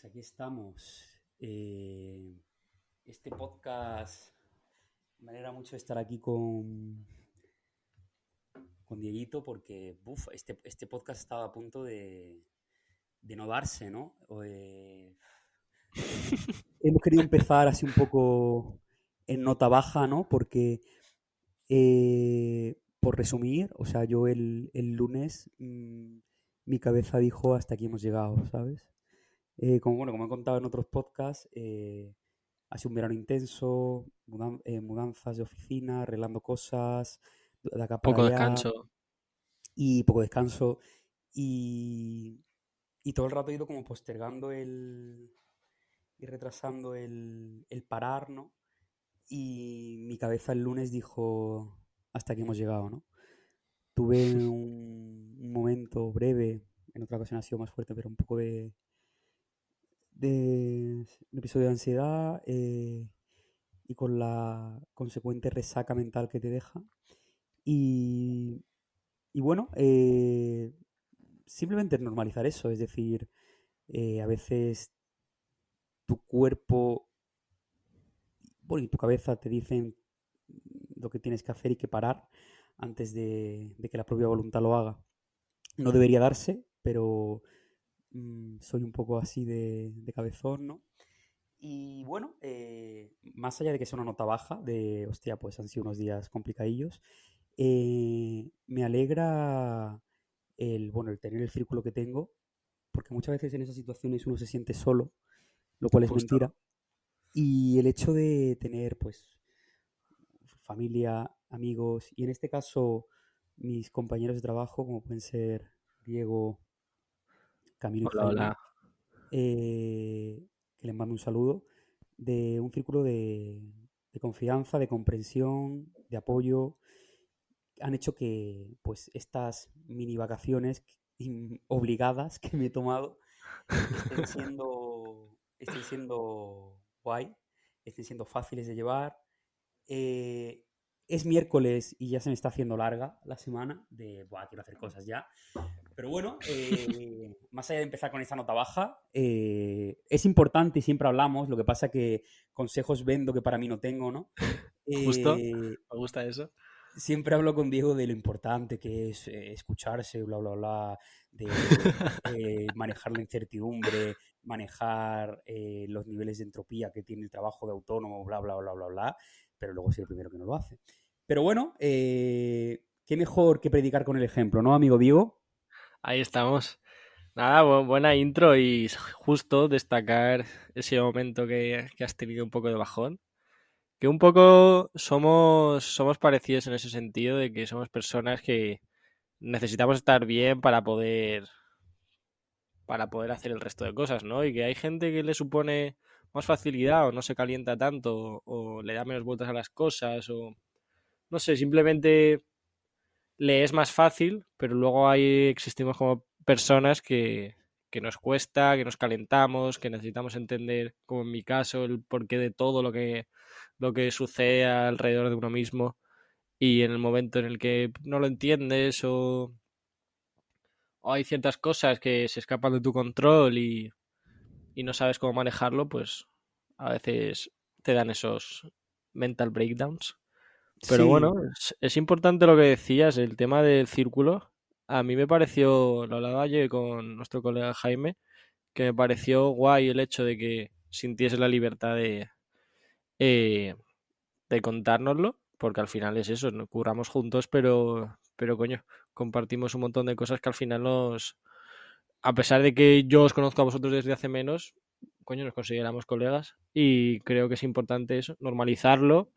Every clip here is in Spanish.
Pues aquí estamos. Eh, este podcast me alegra mucho estar aquí con, con Dieguito porque este, este podcast estaba a punto de, de no darse, ¿no? Eh, hemos querido empezar así un poco en nota baja, ¿no? Porque, eh, por resumir, o sea, yo el, lunes mm, mi cabeza dijo hasta aquí hemos llegado, ¿sabes? Eh, como, bueno, como he contado en otros podcasts, eh, ha sido un verano intenso, eh, mudanzas de oficina, arreglando cosas, de acá Poco descanso. Y poco descanso. Y, todo el rato he ido como postergando el. y retrasando el, el parar, ¿no? Y mi cabeza el lunes dijo: hasta aquí hemos llegado, ¿no? Tuve un, un momento breve, en otra ocasión ha sido más fuerte, pero un poco de de un episodio de ansiedad eh, y con la consecuente resaca mental que te deja. Y, y bueno, eh, simplemente normalizar eso, es decir, eh, a veces tu cuerpo y tu cabeza te dicen lo que tienes que hacer y que parar antes de que la propia voluntad lo haga. No debería darse, pero Mm, soy un poco así de, cabezón, ¿no? Y bueno, eh, más allá de que sea una nota baja, de hostia, pues han sido unos días complicadillos, eh, me alegra el, bueno, el tener el círculo que tengo, porque muchas veces en esas situaciones uno se siente solo, lo cual es mentira. Y el hecho de tener, pues, familia, amigos, y en este caso mis compañeros de trabajo, como pueden ser Diego, Camilo hola, eh, que les mando un saludo, de un círculo de, confianza, de comprensión, de apoyo, han hecho que pues estas mini vacaciones obligadas que me he tomado estén siendo, estén siendo guay, estén siendo fáciles de llevar. Eh, es miércoles y ya se me está haciendo larga la semana de, Buah, quiero hacer cosas ya. Pero bueno, eh, más allá de empezar con esta nota baja, eh, es importante y siempre hablamos, lo que pasa que consejos vendo que para mí no tengo, ¿no? Justo, eh, me gusta eso. Siempre hablo con Diego de lo importante que es escucharse, bla, bla, bla, de manejar la incertidumbre, manejar los niveles de entropía que tiene el trabajo de autónomo, bla, bla, bla, bla, bla, pero luego soy el primero que no lo hace. Pero bueno, qué mejor que predicar con el ejemplo, ¿no, amigo Diego? Ahí estamos. Nada, buena intro y justo destacar ese momento que, has tenido un poco de bajón. Que un poco somos, somos parecidos en ese sentido de que somos personas que necesitamos estar bien para poder para poder hacer el resto de cosas, ¿no? Y que hay gente que le supone más facilidad o no se calienta tanto o le da menos vueltas a las cosas o no sé, simplemente le es más fácil, pero luego ahí existimos como personas que, que nos cuesta, que nos calentamos, que necesitamos entender, como en mi caso, el porqué de todo lo que, lo que sucede alrededor de uno mismo. Y en el momento en el que no lo entiendes o, o hay ciertas cosas que se escapan de tu control y, y no sabes cómo manejarlo, pues a veces te dan esos mental breakdowns. Pero bueno, es, importante lo que decías, el tema del círculo. A mí me pareció, lo hablaba yo con nuestro colega Jaime, que me pareció guay el hecho de que sintiese la libertad de, eh, de contárnoslo, porque al final es eso, nos curramos juntos, pero, pero coño, compartimos un montón de cosas que al final nos, a pesar de que yo os conozco a vosotros desde hace menos, coño, nos consideramos colegas y creo que es importante eso, normalizarlo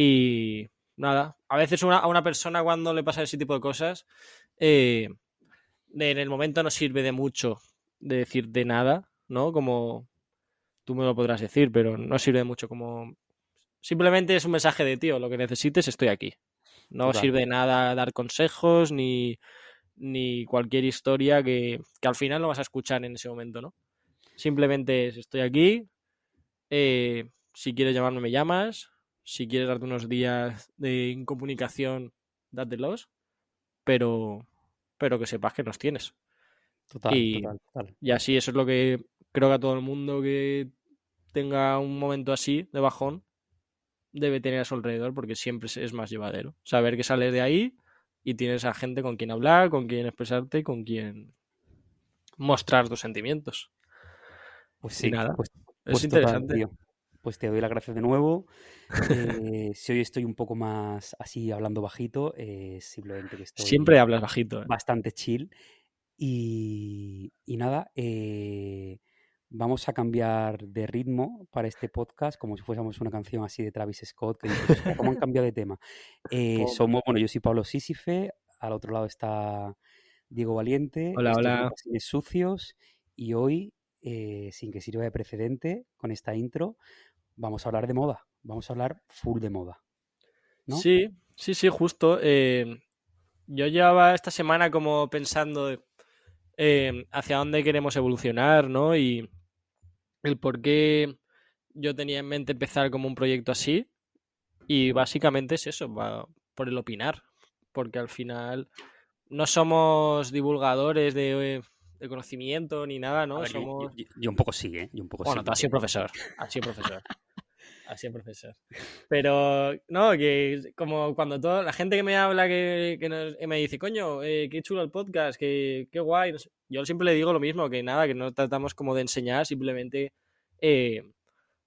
y nada, a veces a una persona cuando le pasa ese tipo de cosas, eh, en el momento no sirve de mucho de decir de nada, ¿no? Como tú me lo podrás decir, pero no sirve de mucho como... Simplemente es un mensaje de tío, lo que necesites estoy aquí. No sirve de nada dar consejos ni, ni cualquier historia que, que, al final lo vas a escuchar en ese momento, ¿no? Simplemente es estoy aquí, eh, si quieres llamarme me llamas, si quieres darte unos días de incomunicación, dátelos, pero, pero que sepas que nos tienes. Total, y, total, y así eso es lo que creo que a todo el mundo que tenga un momento así de bajón debe tener a su alrededor porque siempre es más llevadero. Saber que sales de ahí y tienes a gente con quien hablar, con quien expresarte con quien mostrar tus sentimientos. Pues sí, nada. Pues, es pues total, interesante. Pues te doy las gracias de nuevo. Eh, si hoy estoy un poco más así hablando bajito, eh, simplemente que estoy Siempre hablas bajito. ¿eh? bastante chill. Y, y nada, eh, vamos a cambiar de ritmo para este podcast, como si fuésemos una canción así de Travis Scott, que dices, "Hostia, ¿cómo han cambiado de tema? Somos, bueno, yo soy Pablo Sísife, al otro lado está Diego Valiente, Hola, hola. Sucios, y hoy, eh, sin que sirva de precedente, con esta intro, vamos a hablar de moda, vamos a hablar full de moda. ¿no? Sí, sí, sí, justo. eh, yo llevaba esta semana como pensando eh, hacia dónde queremos evolucionar, ¿no? Y el por qué yo tenía en mente empezar como un proyecto así. Y básicamente es eso, va por el opinar. Porque al final no somos divulgadores de, de conocimiento ni nada, ¿no? ver, yo- Somos... yo, yo un poco sí, ¿eh? Yo un poco Bueno, sí. tú has sido profesor. Has sido profesor. Has sido profesor. Pero, no, que como cuando toda la gente que me habla que, que nos- que me dice, coño, eh, qué chulo el podcast, que, qué guay. no sé". Yo siempre le digo lo mismo, que nada, que no tratamos como de enseñar, simplemente eh,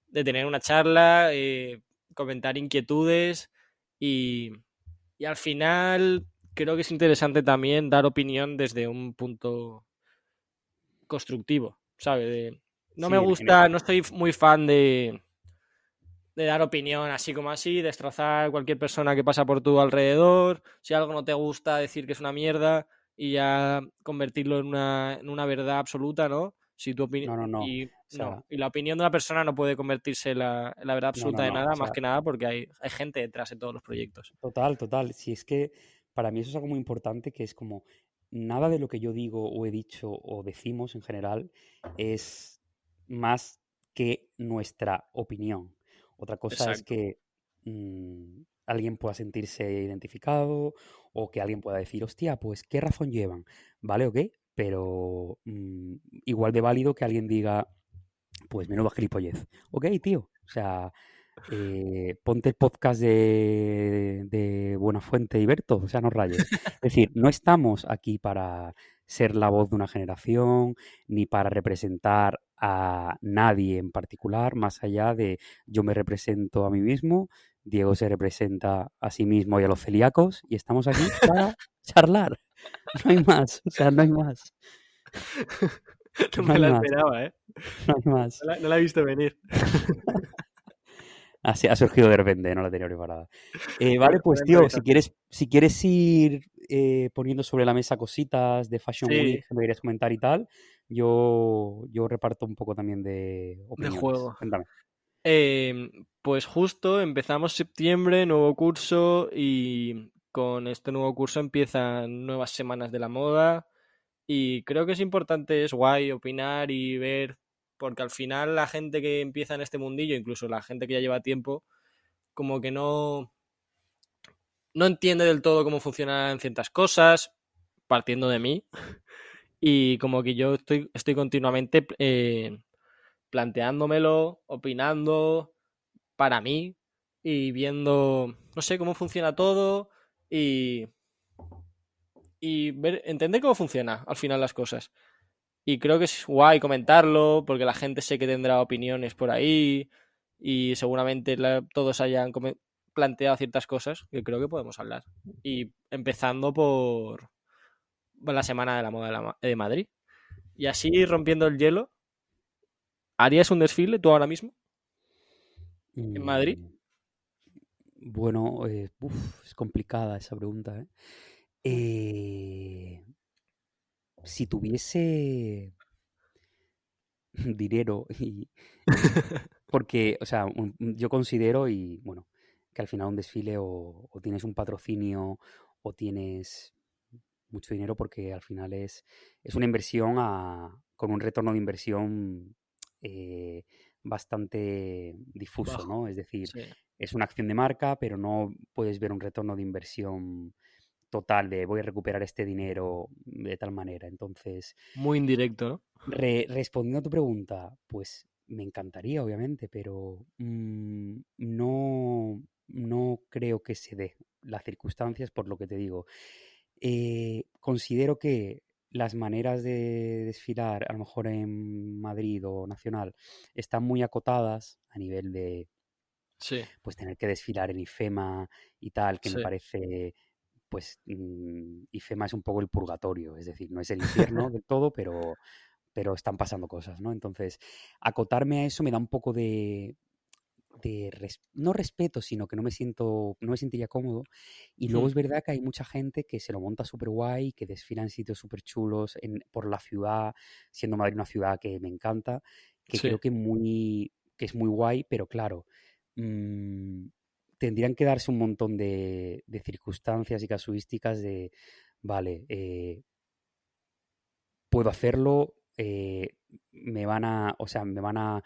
de tener una charla, eh, comentar inquietudes y, y al final creo que es interesante también dar opinión desde un punto constructivo, ¿sabes? No Sí, me gusta, no estoy muy fan de, de dar opinión así como así, destrozar cualquier persona que pasa por tu alrededor, si algo no te gusta, decir que es una mierda y ya convertirlo en una, en una verdad absoluta, ¿no? Si tu opinión No, no, no. y, sea- no, y la opinión de una persona no puede convertirse en la, en la verdad absoluta de nada, o más que nada porque hay, hay gente detrás de todos los proyectos. Total, total. Si es que para mí eso es algo muy importante, que es como nada de lo que yo digo o he dicho o decimos en general es más que nuestra opinión. Otra cosa es que mm, alguien pueda sentirse identificado o que alguien pueda decir, hostia, pues qué razón llevan, ¿vale? ¿Ok? Pero mm, igual de válido que alguien diga, pues menudo gilipollez. Ok, tío. O sea, eh, ponte el podcast de, de Buenafuente y Berto, o sea, no rayes. Es decir, no estamos aquí para ser la voz de una generación, ni para representar a nadie en particular, más allá de yo me represento a mí mismo, Diego se representa a sí mismo y a los celíacos, y estamos aquí para charlar. No hay más, o sea, no hay más, No No me la más. esperaba, ¿eh? no hay más. No la, no la he visto venir. Así ha surgido de repente, no la tenía preparada. Eh, vale, pues tío, si quieres, si quieres ir eh, poniendo sobre la mesa cositas de Fashion Sí. Week me querías comentar y tal, yo, yo reparto un poco también de opiniones. juego. Cuéntame. Eh, pues justo empezamos septiembre, nuevo curso y con este nuevo curso empiezan nuevas semanas de la moda y creo que es importante, es guay opinar y ver, porque al final la gente que empieza en este mundillo, incluso la gente que ya lleva tiempo, como que no, no entiende del todo cómo funcionan ciertas cosas, partiendo de mí, y como que yo estoy, estoy continuamente eh, planteándomelo, opinando para mí y viendo, no sé, cómo funciona todo y, y ver, entender cómo funciona al final las cosas. Y creo que es guay comentarlo porque la gente sé que tendrá opiniones por ahí y seguramente todos hayan planteado ciertas cosas que creo que podemos hablar. Y empezando por la Semana de la Moda de, la Ma- de Madrid. Y así rompiendo el hielo, ¿harías un desfile tú ahora mismo? ¿En Madrid? Mm, Bueno, eh, uf, es complicada esa pregunta, ¿eh? Eh, si tuviese dinero y... Porque, o sea, un- yo considero y, bueno, que al final un desfile o, o tienes un patrocinio o tienes mucho dinero porque al final es, es una inversión a- con un retorno de inversión eh, bastante difuso, Bajo. ¿no? Es decir, Sí. es una acción de marca, pero no puedes ver un retorno de inversión total de voy a recuperar este dinero de tal manera. Entonces... Muy indirecto, ¿no? respondiendo a tu pregunta, pues me encantaría, obviamente, pero mm, no, no creo que se dé las circunstancias por lo que te digo. Eh, considero que las maneras de desfilar, a lo mejor en Madrid o nacional, están muy acotadas a nivel de pues tener que desfilar en IFEMA y tal, que me parece pues mm, IFEMA es un poco el purgatorio, es decir, no es el infierno del todo, pero, pero están pasando cosas, ¿no? Entonces, acotarme a eso me da un poco de, no respeto, sino que no me siento, no me sentiría cómodo. Y luego es verdad que hay mucha gente que se lo monta súper guay, que desfila en sitios súper chulos por la ciudad, siendo Madrid una ciudad que me encanta, que creo que, muy, que es muy guay, pero claro, mm, tendrían que darse un montón de, circunstancias y casuísticas de, vale, eh, puedo hacerlo, eh, me van a, o sea, me van a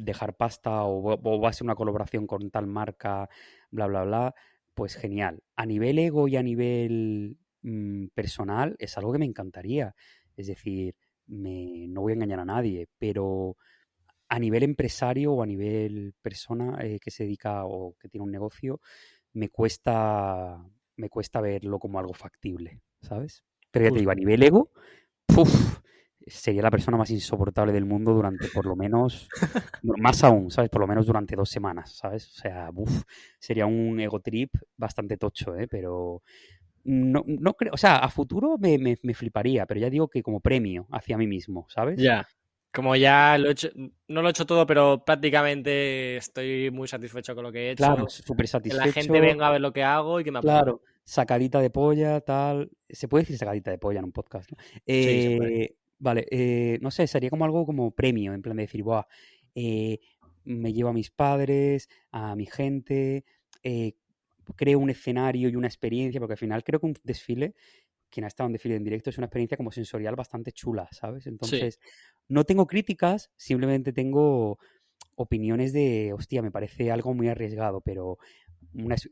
dejar pasta o, va a ser una colaboración con tal marca, bla, bla, bla, pues genial. A nivel ego y a nivel mm, personal es algo que me encantaría. Es decir, me, no voy a engañar a nadie, pero a nivel empresario o a nivel persona eh, que se dedica o que tiene un negocio, me cuesta, me cuesta verlo como algo factible, ¿sabes? Pero ya te digo, a nivel ego, ¡puf! Sería la persona más insoportable del mundo durante por lo menos, más aún, ¿sabes? Por lo menos durante dos semanas, ¿sabes? O sea, uff, sería un ego trip bastante tocho, ¿eh? Pero no, no creo, o sea, a futuro me, me, fliparía, pero ya digo que como premio hacia mí mismo, ¿sabes? Ya. Como ya lo he hecho, no lo he hecho todo, pero prácticamente estoy muy satisfecho con lo que he hecho. Claro, súper satisfecho. Que la gente venga a ver lo que hago y que me apoye. Claro, sacadita de polla, tal. Se puede decir sacadita de polla en un podcast, ¿no? Eh, Vale, eh, no sé, sería como algo como premio, en plan de decir, Buah, eh, me llevo a mis padres, a mi gente, eh, creo un escenario y una experiencia, porque al final creo que un desfile, quien ha estado en desfile en directo, es una experiencia como sensorial bastante chula, ¿sabes? Entonces, no tengo críticas, simplemente tengo opiniones de, hostia, me parece algo muy arriesgado, pero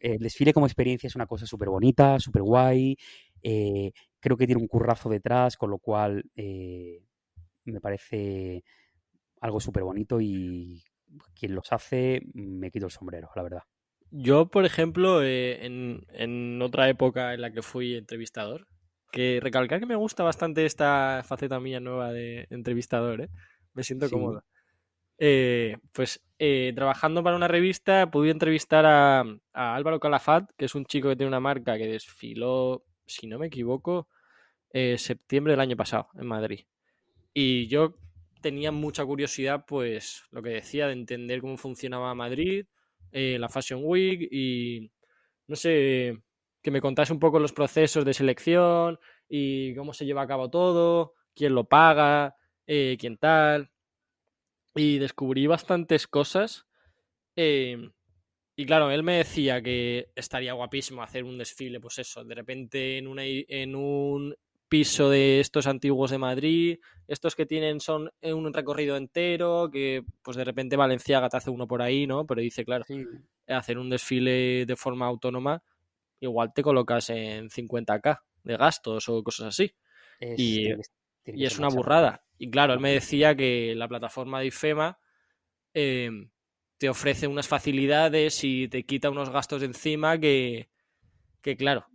el desfile como experiencia es una cosa súper bonita, súper guay, eh, creo que tiene un currazo detrás, con lo cual eh, me parece algo súper bonito y quien los hace me quito el sombrero, la verdad. Yo, por ejemplo, eh, en, otra época en la que fui entrevistador, que recalcar que me gusta bastante esta faceta mía nueva de entrevistador, me siento cómodo. pues trabajando para una revista pude entrevistar a, a, Álvaro Calafat, que es un chico que tiene una marca que desfiló si no me equivoco, eh, septiembre del año pasado en Madrid. Y yo tenía mucha curiosidad, pues, lo que decía, de entender cómo funcionaba Madrid, eh, la Fashion Week y, no sé, que me contase un poco los procesos de selección y cómo se lleva a cabo todo, quién lo paga, eh, quién tal. Y descubrí bastantes cosas. Y claro, él me decía que estaría guapísimo hacer un desfile, pues eso, de repente en, una, en un piso de estos antiguos de Madrid, estos que tienen son un recorrido entero, que pues de repente Valenciaga te hace uno por ahí, ¿no? Pero dice, claro, hacer un desfile de forma autónoma, igual te colocas en 50k de gastos o cosas así. y, y es una burrada. Y claro, él me decía que la plataforma de IFEMA eh, te ofrece unas facilidades y te quita unos gastos de encima que, que claro,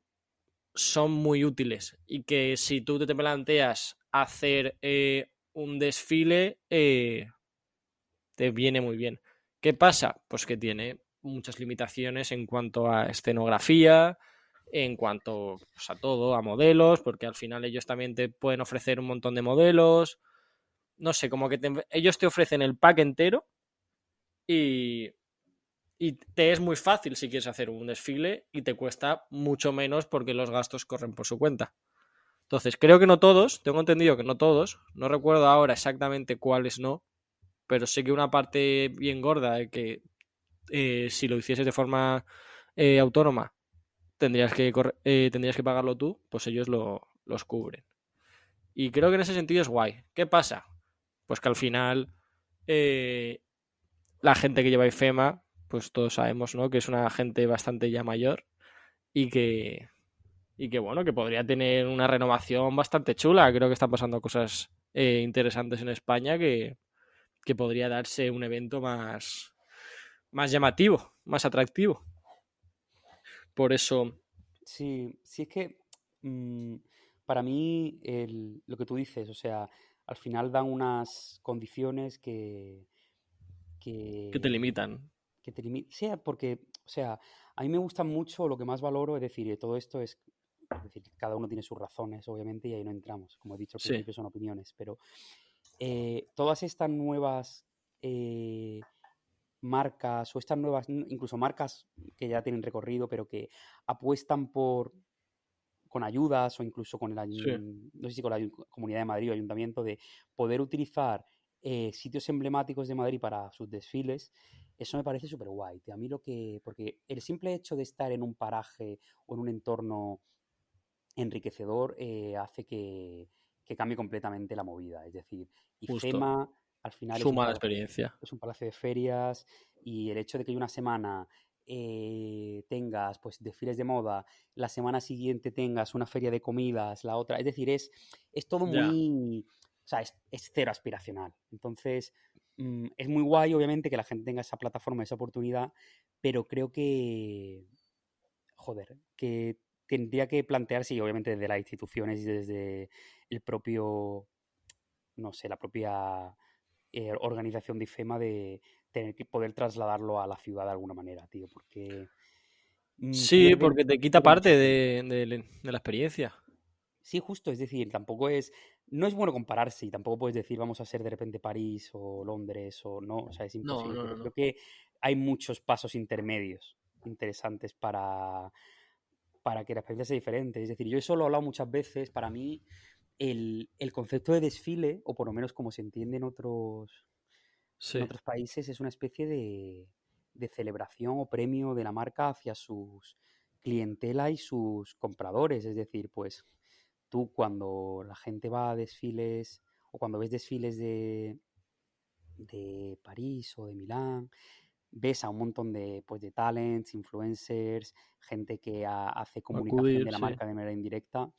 son muy útiles y que si tú te planteas hacer eh, un desfile, eh, te viene muy bien. ¿Qué pasa? Pues que tiene muchas limitaciones en cuanto a escenografía, en cuanto pues, a todo, a modelos, porque al final ellos también te pueden ofrecer un montón de modelos. No sé, como que ellos te ofrecen el pack entero y, te es muy fácil si quieres hacer un desfile y te cuesta mucho menos porque los gastos corren por su cuenta. Entonces, creo que no todos, tengo entendido que no todos, no recuerdo ahora exactamente cuáles no, pero sé que una parte bien gorda de que eh, si lo hicieses de forma eh, autónoma tendrías que, eh, tendrías que pagarlo tú, pues ellos lo, los cubren. Y creo que en ese sentido es guay. ¿Qué pasa? Pues que al final la gente que lleva IFEMA, pues todos sabemos, ¿no? Que es una gente bastante ya mayor y que, y que bueno, que podría tener una renovación bastante chula. Creo que están pasando cosas eh, interesantes en España que, que, podría darse un evento más, más llamativo, más atractivo. Por eso. Sí, sí es que mmm, para mí lo que tú dices, o sea, al final dan unas condiciones que. Que, que te limitan. Que te limitan. Sí, porque, o sea, a mí me gusta mucho, lo que más valoro, es decir, todo esto es es decir, cada uno tiene sus razones, obviamente, y ahí no entramos. Como he dicho al principio, son opiniones. Pero eh, todas estas nuevas eh, marcas, o estas nuevas, incluso marcas que ya tienen recorrido, pero que apuestan por con ayudas o incluso con el no sé si con la Comunidad de Madrid o Ayuntamiento de poder utilizar eh, sitios emblemáticos de Madrid para sus desfiles, eso me parece súper guay. A mí lo que. Porque el simple hecho de estar en un paraje o en un entorno enriquecedor eh, hace que, cambie completamente la movida. Es decir, IFEMA al final Suma es, la experiencia. es un palacio de ferias y el hecho de que una semana eh, tengas pues desfiles de moda, la semana siguiente tengas una feria de comidas, la otra, es decir, es, es todo muy, o sea, es, cero aspiracional. Entonces, mm, es muy guay, obviamente, que la gente tenga esa plataforma, esa oportunidad, pero creo que, joder, que tendría que plantearse, y obviamente desde las instituciones y desde el propio, no sé, la propia eh, organización de IFEMA de tener que poder trasladarlo a la ciudad de alguna manera, tío, porque... Mm, sí, porque te quita parte de, la experiencia. Sí, justo, es decir, tampoco es, no es bueno compararse y tampoco puedes decir vamos a ser de repente París o Londres o no, o sea, es imposible. pero creo que hay muchos pasos intermedios interesantes para, para que la experiencia sea diferente. Es decir, yo eso lo he hablado muchas veces, para mí el, concepto de desfile, o por lo menos como se entiende en otros, en otros países, es una especie de, celebración o premio de la marca hacia sus clientela y sus compradores. Es decir, pues tú cuando la gente va a desfiles o cuando ves desfiles de, de París o de Milán, ves a un montón de, pues, de talents, influencers, gente que hace comunicación de la marca de manera indirecta,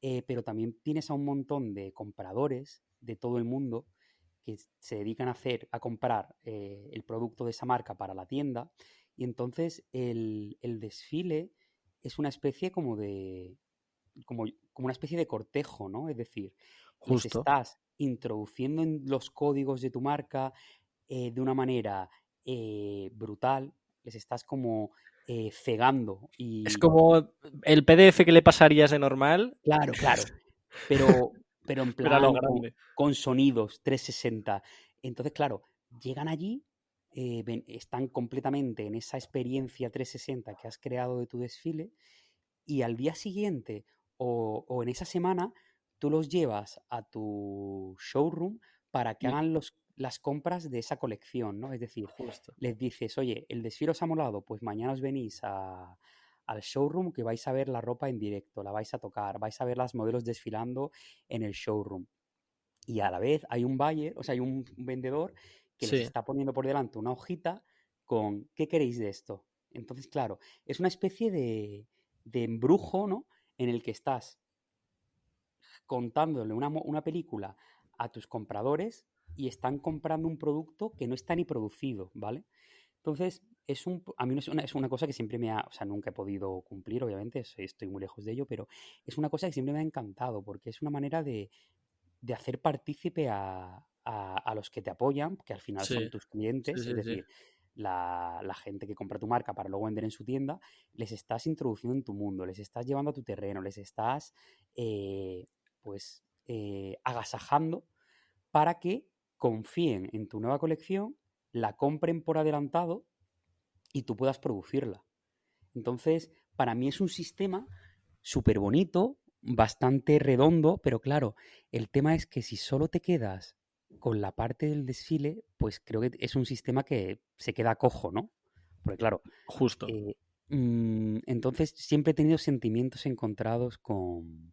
eh, pero también tienes a un montón de compradores de todo el mundo que se dedican a hacer, a comprar eh, el producto de esa marca para la tienda, y entonces el, desfile es una especie como de, como, como, una especie de cortejo, ¿no? Es decir, Justo. estás introduciendo en los códigos de tu marca eh, de una manera eh, brutal, les estás como eh, cegando. Y... Es como el PDF que le pasarías de normal. Claro, claro. Pero, pero en plan con, sonidos 360. Entonces, claro, llegan allí, eh, están completamente en esa experiencia 360 que has creado de tu desfile y al día siguiente o, o en esa semana tú los llevas a tu showroom para que hagan los las compras de esa colección, ¿no? Es decir, les dices, oye, el desfile os ha molado, pues mañana os venís al showroom que vais a ver la ropa en directo, la vais a tocar, vais a ver las modelos desfilando en el showroom. Y a la vez hay un buyer, o sea, hay un vendedor que les está poniendo por delante una hojita con ¿qué queréis de esto? Entonces, claro, es una especie de, de embrujo, ¿no? En el que estás contándole una, una película a tus compradores y están comprando un producto que no está ni producido, ¿vale? Entonces, es un, a mí es una, es una cosa que siempre me ha, o sea, nunca he podido cumplir, obviamente, estoy muy lejos de ello, pero es una cosa que siempre me ha encantado, porque es una manera de, de hacer partícipe a, a, los que te apoyan, que al final son tus clientes, es decir, la, gente que compra tu marca para luego vender en su tienda, les estás introduciendo en tu mundo, les estás llevando a tu terreno, les estás, eh, pues, eh, agasajando para que confíen en tu nueva colección, la compren por adelantado y tú puedas producirla. Entonces, para mí es un sistema súper bonito, bastante redondo, pero claro, el tema es que si solo te quedas con la parte del desfile, pues creo que es un sistema que se queda cojo, ¿no? Porque claro, justo. Eh, mm, entonces siempre he tenido sentimientos encontrados con,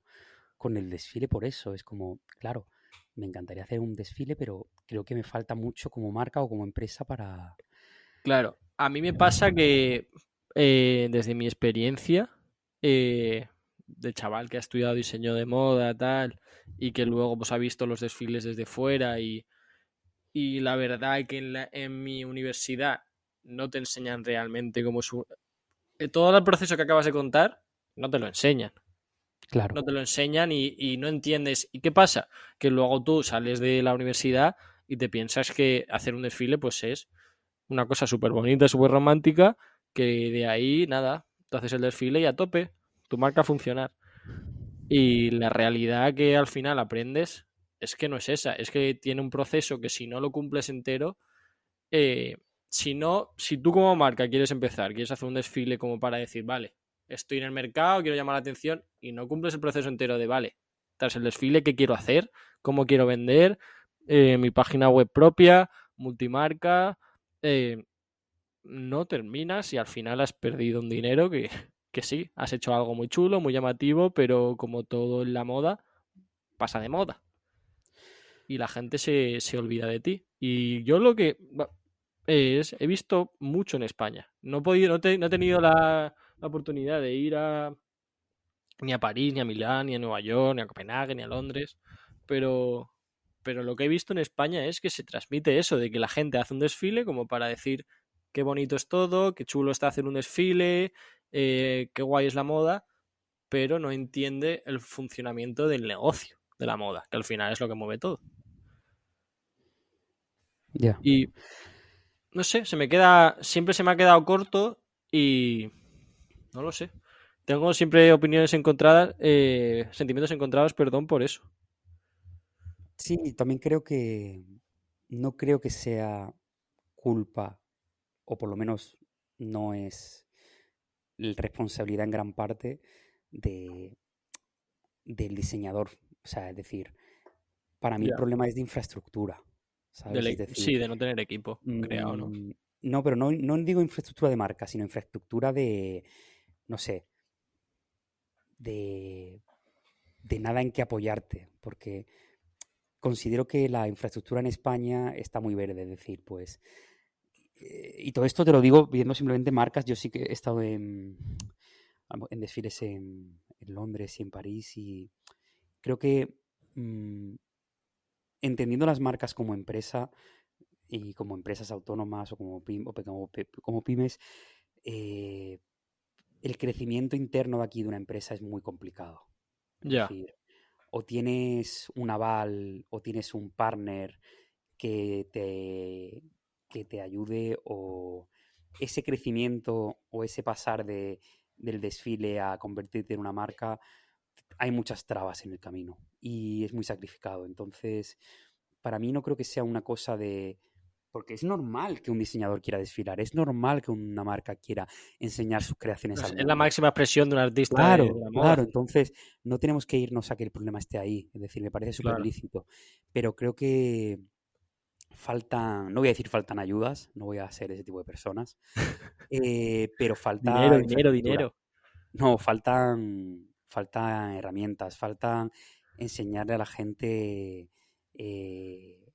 con el desfile por eso. Es como, claro, me encantaría hacer un desfile, pero creo que me falta mucho como marca o como empresa para... Claro, a mí me pasa que eh, desde mi experiencia, eh, de chaval que ha estudiado diseño de moda, tal, y que luego pues ha visto los desfiles desde fuera y, y la verdad es que en, la, en mi universidad no te enseñan realmente cómo es un... Eh, todo el proceso que acabas de contar no te lo enseñan. Claro. No te lo enseñan y, y no entiendes. ¿Y qué pasa? Que luego tú sales de la universidad y te piensas que hacer un desfile pues es una cosa súper bonita, súper romántica, que de ahí, nada, tú haces el desfile y a tope, tu marca funcionar. Y la realidad que al final aprendes es que no es esa, es que tiene un proceso que si no lo cumples entero, eh, si no, si tú como marca quieres empezar, quieres hacer un desfile como para decir, vale, estoy en el mercado, quiero llamar la atención y no cumples el proceso entero de, vale, tras el desfile, ¿qué quiero hacer? ¿Cómo quiero vender? Eh, mi página web propia, multimarca, eh, no terminas y al final has perdido un dinero que, que sí, has hecho algo muy chulo, muy llamativo, pero como todo en la moda, pasa de moda. Y la gente se, se olvida de ti. Y yo lo que es, he visto mucho en España. No he, podido, no, te, no he tenido la, oportunidad de ir a ni a París, ni a Milán, ni a Nueva York, ni a Copenhague, ni a Londres. Pero, pero lo que he visto en España es que se transmite eso, de que la gente hace un desfile como para decir qué bonito es todo, qué chulo está hacer un desfile, eh, qué guay es la moda, pero no entiende el funcionamiento del negocio de la moda, que al final es lo que mueve todo. Yeah. Y no sé, se me queda, siempre se me ha quedado corto y no lo sé. Tengo siempre opiniones encontradas, eh, sentimientos encontrados, perdón, por eso. Sí, también creo que no creo que sea culpa, o por lo menos no es responsabilidad en gran parte de, del diseñador. O sea, es decir, para mí el problema es de infraestructura. e- decir, sí, de no tener equipo creado, ¿no? mm, no, pero no, no digo infraestructura de marca, sino infraestructura de, no sé, de, de nada en que apoyarte, porque considero que la infraestructura en España está muy verde, es decir, pues, y todo esto te lo digo viendo simplemente marcas, yo sí que he estado en, en desfiles en, en Londres y en París y creo que mm, entendiendo las marcas como empresa y como empresas autónomas o como, pym- o pe- como, pymes, eh, el crecimiento interno de aquí de una empresa es muy complicado. Es Ya. decir, o tienes un aval o tienes un partner que te, que te ayude o ese crecimiento o ese pasar de, del desfile a convertirte en una marca, hay muchas trabas en el camino y es muy sacrificado. Entonces, para mí no creo que sea una cosa de... Porque es normal que un diseñador quiera desfilar, es normal que una marca quiera enseñar sus creaciones Es, al es la máxima expresión de un artista Claro, de claro. Entonces, no tenemos que irnos a que el problema esté ahí. Es decir, me parece súper Claro. lícito. Pero creo que faltan, no voy a decir faltan ayudas, no voy a ser ese tipo de personas, eh, pero falta Dinero, dinero, dinero. No, faltan, faltan herramientas, faltan enseñarle a la gente, eh,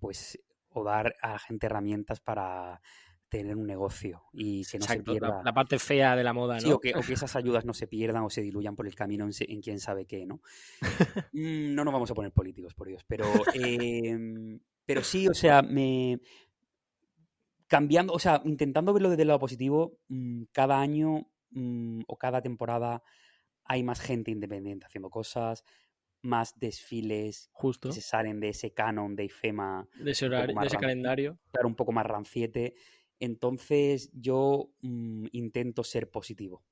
pues, o dar a la gente herramientas para tener un negocio y que no se Exacto, pierda. la parte fea de la moda, Sí, ¿no? o que, o que esas ayudas no se pierdan o se diluyan por el camino en quién sabe qué, ¿no? Mm, No nos vamos a poner políticos, por Dios, pero, em, pero sí, o sea, me cambiando, o sea, intentando verlo desde el lado positivo, mm, cada año mm, o cada temporada hay más gente independiente haciendo cosas, más desfiles Justo. que se salen de ese canon de IFEMA De ese, horario- de ese calendario. claro, un poco más ranciete. Entonces yo mm, intento ser positivo.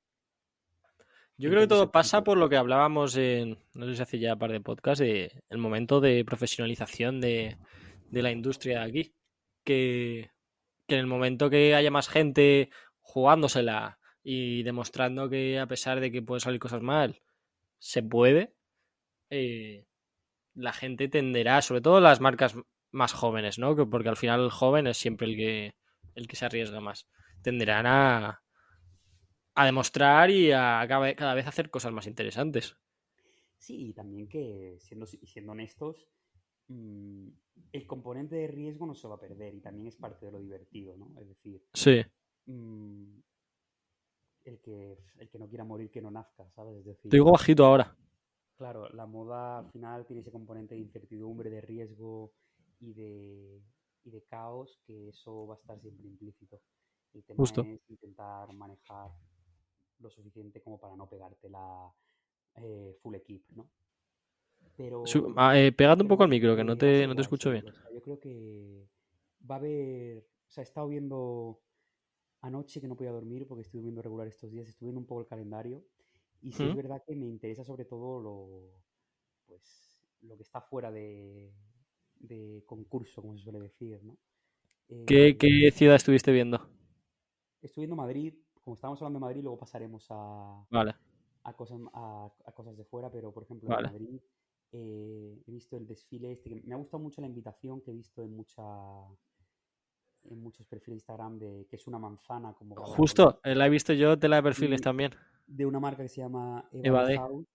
Yo creo que todo pasa por lo que hablábamos en, no sé si hace ya un par de podcasts, de el momento de profesionalización de, de la industria aquí. Que, que en el momento que haya más gente jugándosela y demostrando que a pesar de que pueden salir cosas mal, se puede, eh, la gente tenderá, sobre todo las marcas más jóvenes, ¿no? Que- Porque al final el joven es siempre el que, el que se arriesga más. Tenderán a, a demostrar y a cada vez hacer cosas más interesantes. Sí, y también que, siendo, si- siendo honestos, el componente de riesgo no se va a perder y también es parte de lo divertido, ¿no? Es decir, Sí, mm, el que, el que no quiera morir, que no nazca, ¿sabes? Es decir, Te digo bajito ahora. claro, la moda al final tiene ese componente de incertidumbre, de riesgo y de, y de caos, que eso va a estar siempre implícito. El tema Justo. es intentar manejar lo suficiente como para no pegarte la eh, full equip, ¿no? Pero, Su- ah, eh, pégate un poco al micro, que no te, no te escucho bien. yo creo que va a haber, o sea, he estado viendo anoche que no podía dormir porque estuve viendo regular estos días, estuve viendo un poco el calendario y sí es verdad que me interesa sobre todo lo, pues, lo que está fuera de, de concurso, como se suele decir, ¿no? ¿Qué, Eh, qué ciudad estuviste viendo? estuve viendo Madrid, como estábamos hablando de Madrid, luego pasaremos a, Vale, a cosas, a, a cosas de fuera, pero por ejemplo en. Madrid eh, he visto el desfile este, que me ha gustado mucho la invitación que he visto en mucha en muchos perfiles de Instagram de que es una manzana como Justo, eh, la he visto yo, tela de perfiles y también. de una marca que se llama Eva Evade, House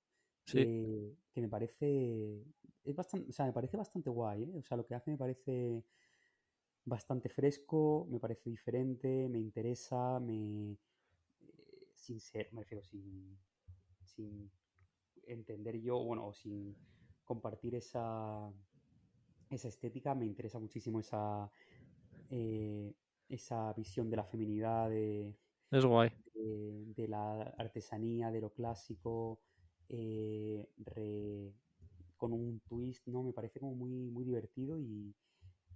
sí. que me parece es bastante, o sea, me parece bastante guay, ¿eh? O sea, lo que hace me parece bastante fresco, me parece diferente, me interesa, me eh, sin ser, me refiero sin, sin entender yo, bueno, o sin compartir esa, esa estética, me interesa muchísimo esa, eh, esa visión de la feminidad, de, Es guay. de, de la artesanía, de lo clásico, eh, re- con un twist, ¿no? Me parece como muy, muy divertido y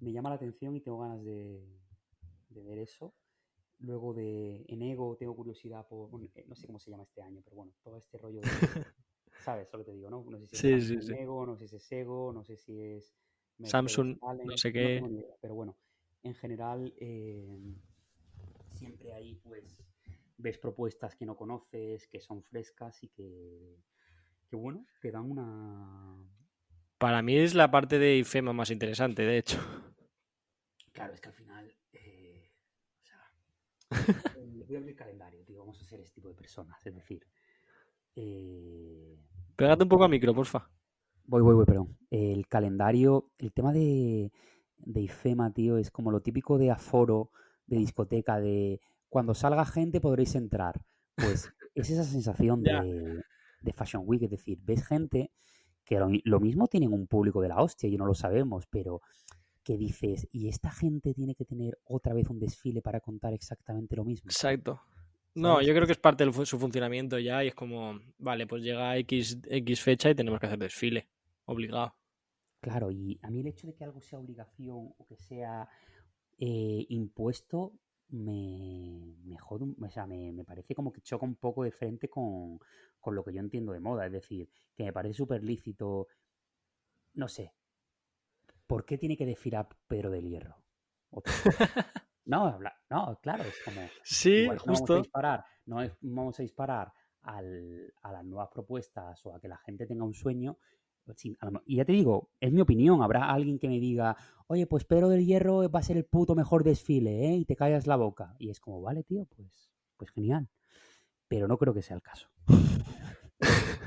me llama la atención y tengo ganas de, de ver eso. Luego de en Ego tengo curiosidad por, bueno, eh, no sé cómo se llama este año, pero bueno, todo este rollo de, ¿sabes? Lo que te digo, ¿no? No sé si es Sí. Ego, no sé si es Ego, no sé si es Mercedes Samsung, no sé qué. idea, pero bueno, en general eh, siempre ahí pues ves propuestas que no conoces, que son frescas y que, que bueno, te dan una... Para mí es la parte de IFEMA más interesante, de hecho. Claro, es que al final... eh, o sea, eh, voy a abrir el calendario, tío, vamos a ser este tipo de personas, es decir... eh, Pégate un poco al micro, porfa. Voy, voy, voy, perdón. El calendario, el tema de, de IFEMA, tío, es como lo típico de aforo, de discoteca, de cuando salga gente podréis entrar. Pues es esa sensación de, de Fashion Week, es decir, ves gente que lo, lo mismo tienen un público de la hostia y no lo sabemos, pero que dices, ¿y esta gente tiene que tener otra vez un desfile para contar exactamente lo mismo? Exacto. No, yo creo que es parte de su funcionamiento ya y es como, vale, pues llega X, X fecha y tenemos que hacer desfile. Obligado. Claro, y a mí el hecho de que algo sea obligación o que sea eh, impuesto me, me jode, o sea, me, me parece como que choca un poco de frente con, con lo que yo entiendo de moda. Es decir, que me parece súper lícito, no sé, ¿por qué tiene que desfilar Pedro del Hierro? No, no, claro, es como, Sí, igual que no vamos a justo. disparar, no vamos a disparar al- a las nuevas propuestas o a que la gente tenga un sueño. me- y ya te digo, es mi opinión. Habrá alguien que me diga, oye, pues Pedro del Hierro va a ser el puto mejor desfile, ¿eh? Y te callas la boca. Y es como, vale, tío, pues, pues genial. Pero no creo que sea el caso.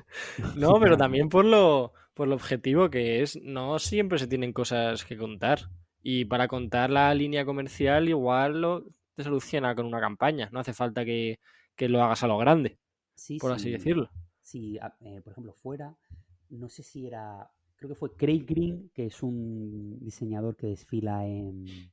No, pero también por lo, por lo objetivo que es, no siempre se tienen cosas que contar. Y para contar la línea comercial igual lo te soluciona con una campaña. No hace falta que, que lo hagas a lo grande, Sí, por así sí. decirlo. si, a- eh, por ejemplo, fuera, no sé si era, creo que fue Craig Green, que es un diseñador que desfila en,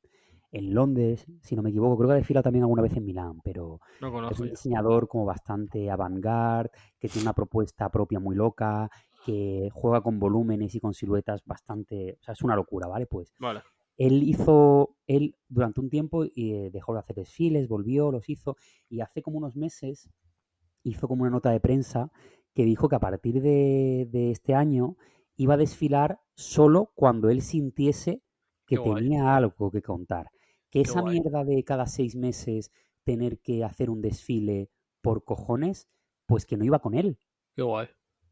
en Londres, si no me equivoco, creo que ha desfilado también alguna vez en Milán, pero No es un diseñador como bastante avant-garde, que tiene una propuesta propia muy loca, que juega con volúmenes y con siluetas bastante, o sea, es una locura, ¿vale? Pues Vale. Él hizo, él durante un tiempo eh, dejó de hacer desfiles, volvió, los hizo, y hace como unos meses hizo como una nota de prensa que dijo que a partir de, de este año iba a desfilar solo cuando él sintiese que Qué guay. tenía algo que contar. Que Qué esa guay. mierda de cada seis meses tener que hacer un desfile por cojones, pues que no iba con él Qué guay.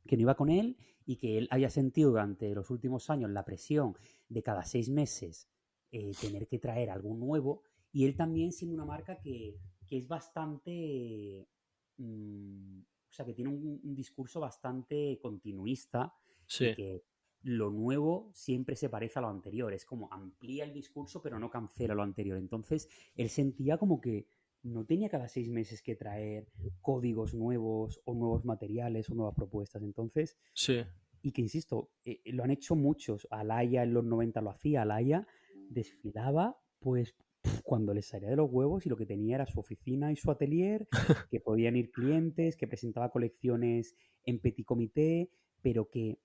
que no iba con él y que él haya sentido durante los últimos años la presión de cada seis meses eh, tener que traer algo nuevo y él también siendo una marca que, que es bastante, mm, o sea, que tiene un, un discurso bastante continuista Sí. y que lo nuevo siempre se parece a lo anterior, es como amplía el discurso pero no cancela lo anterior, entonces él sentía como que no tenía cada seis meses que traer códigos nuevos o nuevos materiales o nuevas propuestas. Entonces, Sí. y que insisto, eh, lo han hecho muchos. Alaya en los 90 lo hacía. Alaya desfilaba, pues, cuando les salía de los huevos y lo que tenía era su oficina y su atelier, que podían ir clientes, que presentaba colecciones en petit comité, pero que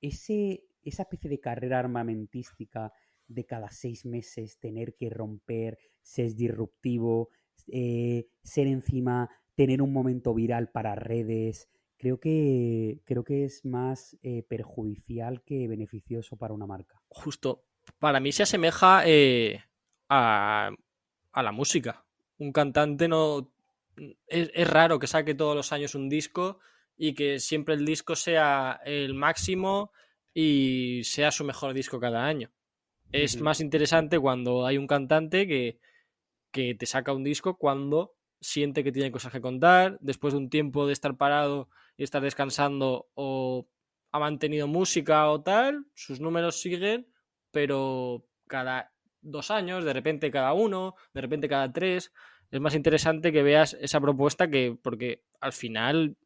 ese, esa especie de carrera armamentística de cada seis meses tener que romper, ser disruptivo, eh, ser encima, tener un momento viral para redes, creo que, creo que es más eh, perjudicial que beneficioso para una marca. Justo. Para mí se asemeja eh, a, a la música. Un cantante no. Es, es raro que saque todos los años un disco y que siempre el disco sea el máximo y sea su mejor disco cada año. Es más interesante cuando hay un cantante que, que te saca un disco cuando siente que tiene cosas que contar, después de un tiempo de estar parado y estar descansando o ha mantenido música o tal, sus números siguen, pero cada dos años, de repente cada uno, de repente cada tres, es más interesante que veas esa propuesta que, porque al final,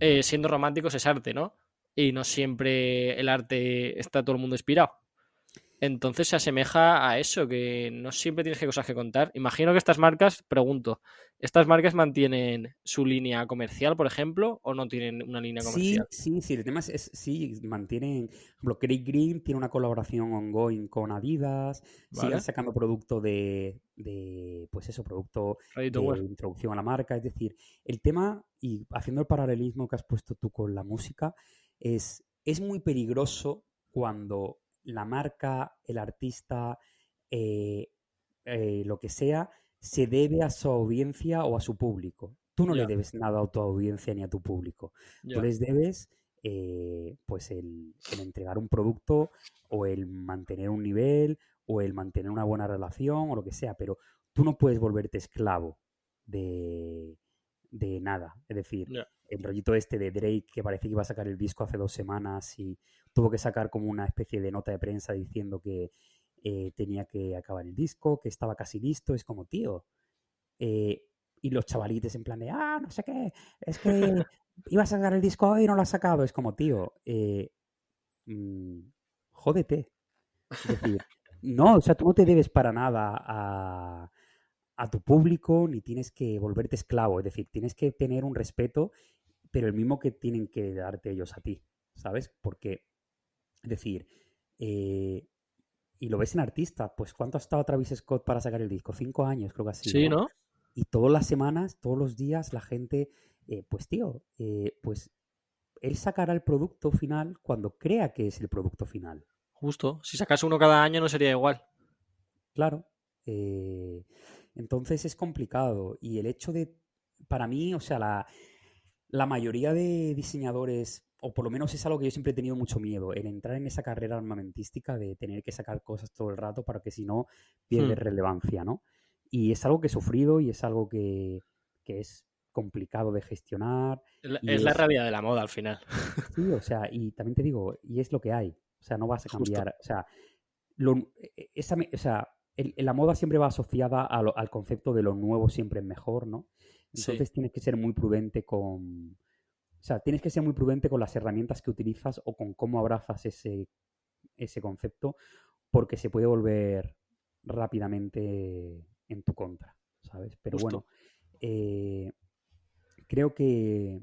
eh, siendo románticos es arte, ¿no? Y no siempre el arte está todo el mundo inspirado. Entonces se asemeja a eso, que no siempre tienes que cosas que contar. Imagino que estas marcas, pregunto, ¿estas marcas mantienen su línea comercial, por ejemplo, o no tienen una línea Sí, comercial? sí, sí, el tema es, es- sí, mantienen, por ejemplo, Craig Green tiene una colaboración ongoing con Adidas, siguen ¿Vale? sacando producto de, de, pues eso, producto de introducción a la marca, es decir, el tema, y haciendo el paralelismo que has puesto tú con la música, es, es muy peligroso cuando la marca, el artista, eh, eh, lo que sea, se debe a su audiencia o a su público. Tú no le debes nada a tu audiencia ni a tu público. Tú les debes eh, pues el, el entregar un producto o el mantener un nivel o el mantener una buena relación o lo que sea, pero tú no puedes volverte esclavo de, de nada. Es decir, el rollito este de Drake que parece que iba a sacar el disco hace dos semanas y tuvo que sacar como una especie de nota de prensa diciendo que eh, tenía que acabar el disco, que estaba casi listo. Es como, tío. eh, y los chavalites en plan de, ah, no sé qué, es que iba a sacar el disco hoy y no lo ha sacado. Es como, tío, eh, mm, jódete. Es decir, no, o sea, tú no te debes para nada a, a tu público ni tienes que volverte esclavo. Es decir, tienes que tener un respeto, pero el mismo que tienen que darte ellos a ti, ¿sabes? Porque, es decir, eh, y lo ves en artista, pues ¿cuánto ha estado Travis Scott para sacar el disco? Cinco años, creo que sido, Sí, ¿no? ¿no? Y todas las semanas, todos los días, la gente, eh, pues tío, eh, pues él sacará el producto final cuando crea que es el producto final. Justo. Si sacas uno cada año no sería igual. Claro. eh, entonces es complicado. Y el hecho de, para mí, o sea, la, la mayoría de diseñadores, o por lo menos es algo que yo siempre he tenido mucho miedo, el entrar en esa carrera armamentística de tener que sacar cosas todo el rato para que si no pierdes Hmm. relevancia, ¿no? Y es algo que he sufrido y es algo que, que es complicado de gestionar. Es la- es realidad de la moda al final. sí, o sea, y también te digo, y es lo que hay. O sea, no vas a Justo. cambiar. O sea, lo- e- esa, me- o sea, el- la moda siempre va asociada lo- al concepto de lo nuevo siempre es mejor, ¿no? Sí. Entonces tienes que ser muy prudente con... O sea, tienes que ser muy prudente con las herramientas que utilizas o con cómo abrazas ese, ese concepto, porque se puede volver rápidamente en tu contra, ¿sabes? Pero bueno, eh, creo que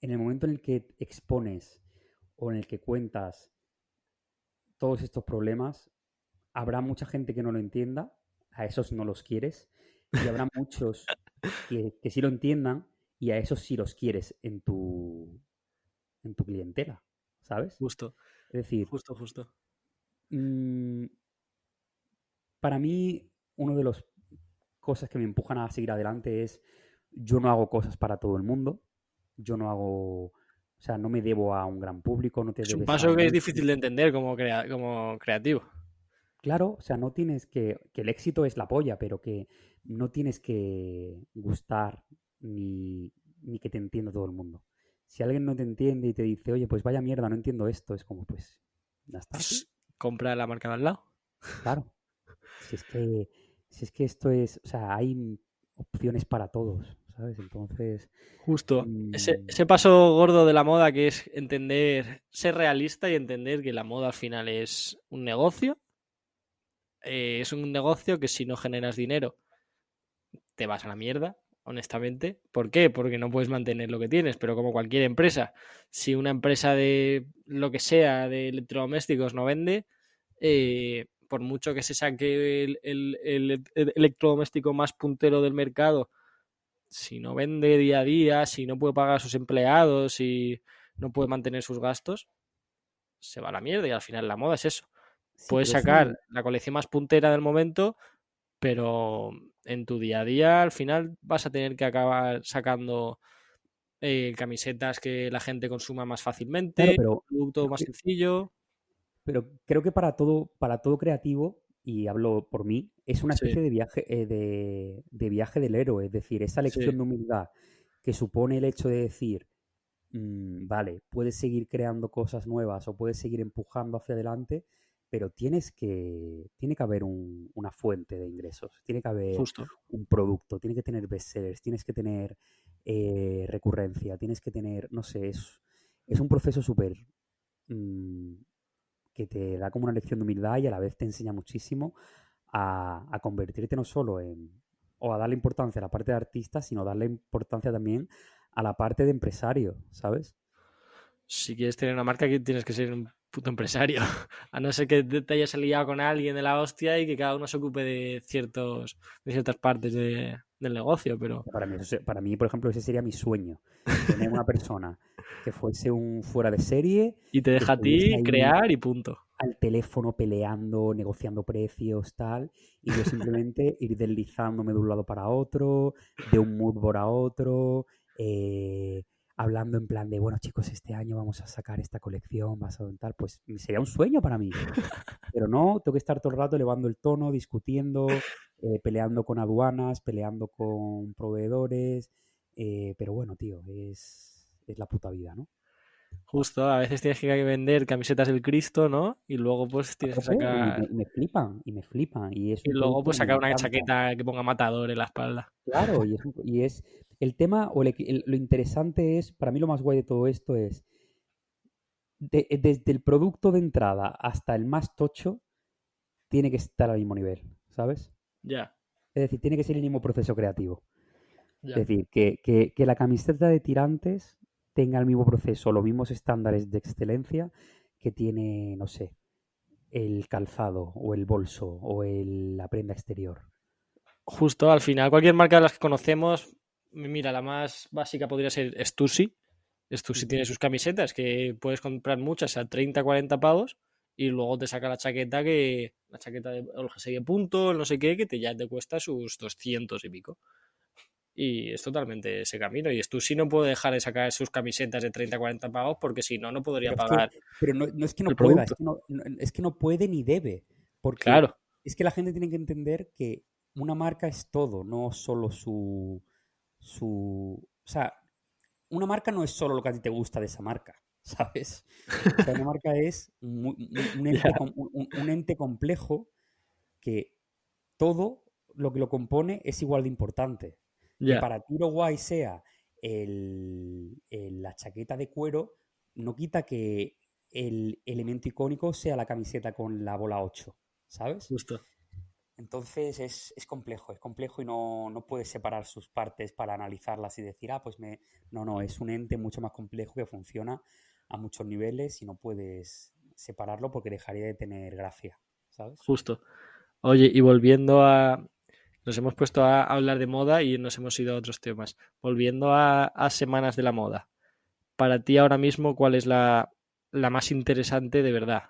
en el momento en el que expones o en el que cuentas todos estos problemas, habrá mucha gente que no lo entienda, a esos no los quieres, y habrá muchos que, que sí lo entiendan y a esos sí los quieres en tu, en tu clientela, ¿sabes? Justo. Es decir, Justo, justo. mm, para mí, una de las cosas que me empujan a seguir adelante es yo no hago cosas para todo el mundo, yo no hago, o sea, no me debo a un gran público, no te Es un paso que es difícil de entender como, crea- como creativo. Claro, o sea, no tienes que, que el éxito es la polla, pero que no tienes que gustar ni, ni que te entienda todo el mundo. Si alguien no te entiende y te dice, oye, pues vaya mierda, no entiendo esto, es como, pues, ya está. Pues, compra la marca de al lado. Claro. Si es que Si es que esto es, o sea, hay opciones para todos, ¿sabes? Entonces... Justo. Ese, mm. ese, paso gordo de la moda que es entender, ser realista y entender que la moda al final es un negocio. Eh, es un negocio que si no generas dinero, te vas a la mierda, honestamente. ¿Por qué? Porque no puedes mantener lo que tienes, pero como cualquier empresa, si una empresa de lo que sea, de electrodomésticos no vende, eh, por mucho que se saque el, electrodoméstico más puntero del mercado, si no vende día a día, si no puede pagar a sus empleados, si no puede mantener sus gastos, se va a la mierda y al final la moda es eso. Puedes sacar la colección más puntera del momento, pero en tu día a día al final vas a tener que acabar sacando eh, camisetas que la gente consuma más fácilmente, pero, producto más sencillo. Pero creo que para todo, para todo creativo, y hablo por mí, es una especie de viaje, eh, de, viaje del héroe. Es decir, esa lección de humildad que supone el hecho de decir, mm, vale, puedes seguir creando cosas nuevas o puedes seguir empujando hacia adelante, pero tienes que, tiene que haber una fuente de ingresos, tiene que haber un producto, tiene que tener bestsellers, tienes que tener eh, recurrencia, tienes que tener, no sé, es, es un proceso súper mm, que te da como una lección de humildad y a la vez te enseña muchísimo a, convertirte no solo en, o a darle importancia a la parte de artista, sino darle importancia también a la parte de empresario, ¿sabes? Si quieres tener una marca, tienes que ser un puto empresario. A no ser que te hayas aliado con alguien de la hostia y que cada uno se ocupe de ciertos de ciertas partes del negocio, pero... Para mí, para mí, por ejemplo, ese sería mi sueño. Tener una persona que fuese un fuera de serie. Y te deja a ti crear y punto. Al teléfono peleando, negociando precios, tal. Y yo simplemente ir deslizándome de un lado para otro, de un moodboard a otro, eh, hablando en plan de, bueno chicos, este año vamos a sacar esta colección basado en tal. Pues sería un sueño para mí. Pero no, tengo que estar todo el rato elevando el tono, discutiendo, eh, peleando con aduanas, peleando con proveedores. Eh, pero bueno, tío, es es la puta vida, ¿no? Justo, a veces tienes que vender camisetas del Cristo, ¿no? Y luego pues tienes que sacar... Y me, flipan, y me flipan. Y, luego pues sacar una chaqueta que ponga matador en la espalda. Claro, y es, el tema, o lo interesante es, para mí lo más guay de todo esto es, desde el producto de entrada hasta el más tocho, tiene que estar al mismo nivel, ¿sabes? Ya. Es decir, tiene que ser el mismo proceso creativo. Es decir, que, que la camiseta de tirantes tenga el mismo proceso, los mismos estándares de excelencia que tiene, no sé, el calzado o el bolso o el, la prenda exterior. Justo al final, cualquier marca de las que conocemos, mira, la más básica podría ser Stussy. Stussy tiene sus camisetas que puedes comprar muchas a 30, 40 pavos y luego te saca la chaqueta que la chaqueta de el de punto, no sé qué, que te, ya te cuesta sus 200 y pico y es totalmente ese camino. Y sí no puede dejar de sacar sus camisetas de 30, 40 pagos porque si no, no podría pagar. pero no, es que no pueda, es que no, puede ni debe. Porque claro. es que la gente tiene que entender que una marca es todo, no solo su. Su o sea, una marca no es solo lo que a ti te gusta de esa marca, ¿sabes? una marca es un, ente, un ente complejo que todo lo que lo compone es igual de importante. Que para ti guay sea la chaqueta de cuero, no quita que el elemento icónico sea la camiseta con la bola 8, ¿sabes? Justo. Entonces es, complejo, es complejo y no, no, puedes separar sus partes para analizarlas y decir, ah, pues me. No, no, es un ente mucho más complejo que funciona a muchos niveles y no puedes separarlo porque dejaría de tener gracia, ¿sabes? Justo. Oye, y volviendo a, nos hemos puesto a hablar de moda y nos hemos ido a otros temas. Volviendo a, semanas de la moda. Para ti ahora mismo, ¿cuál es la, más interesante de verdad?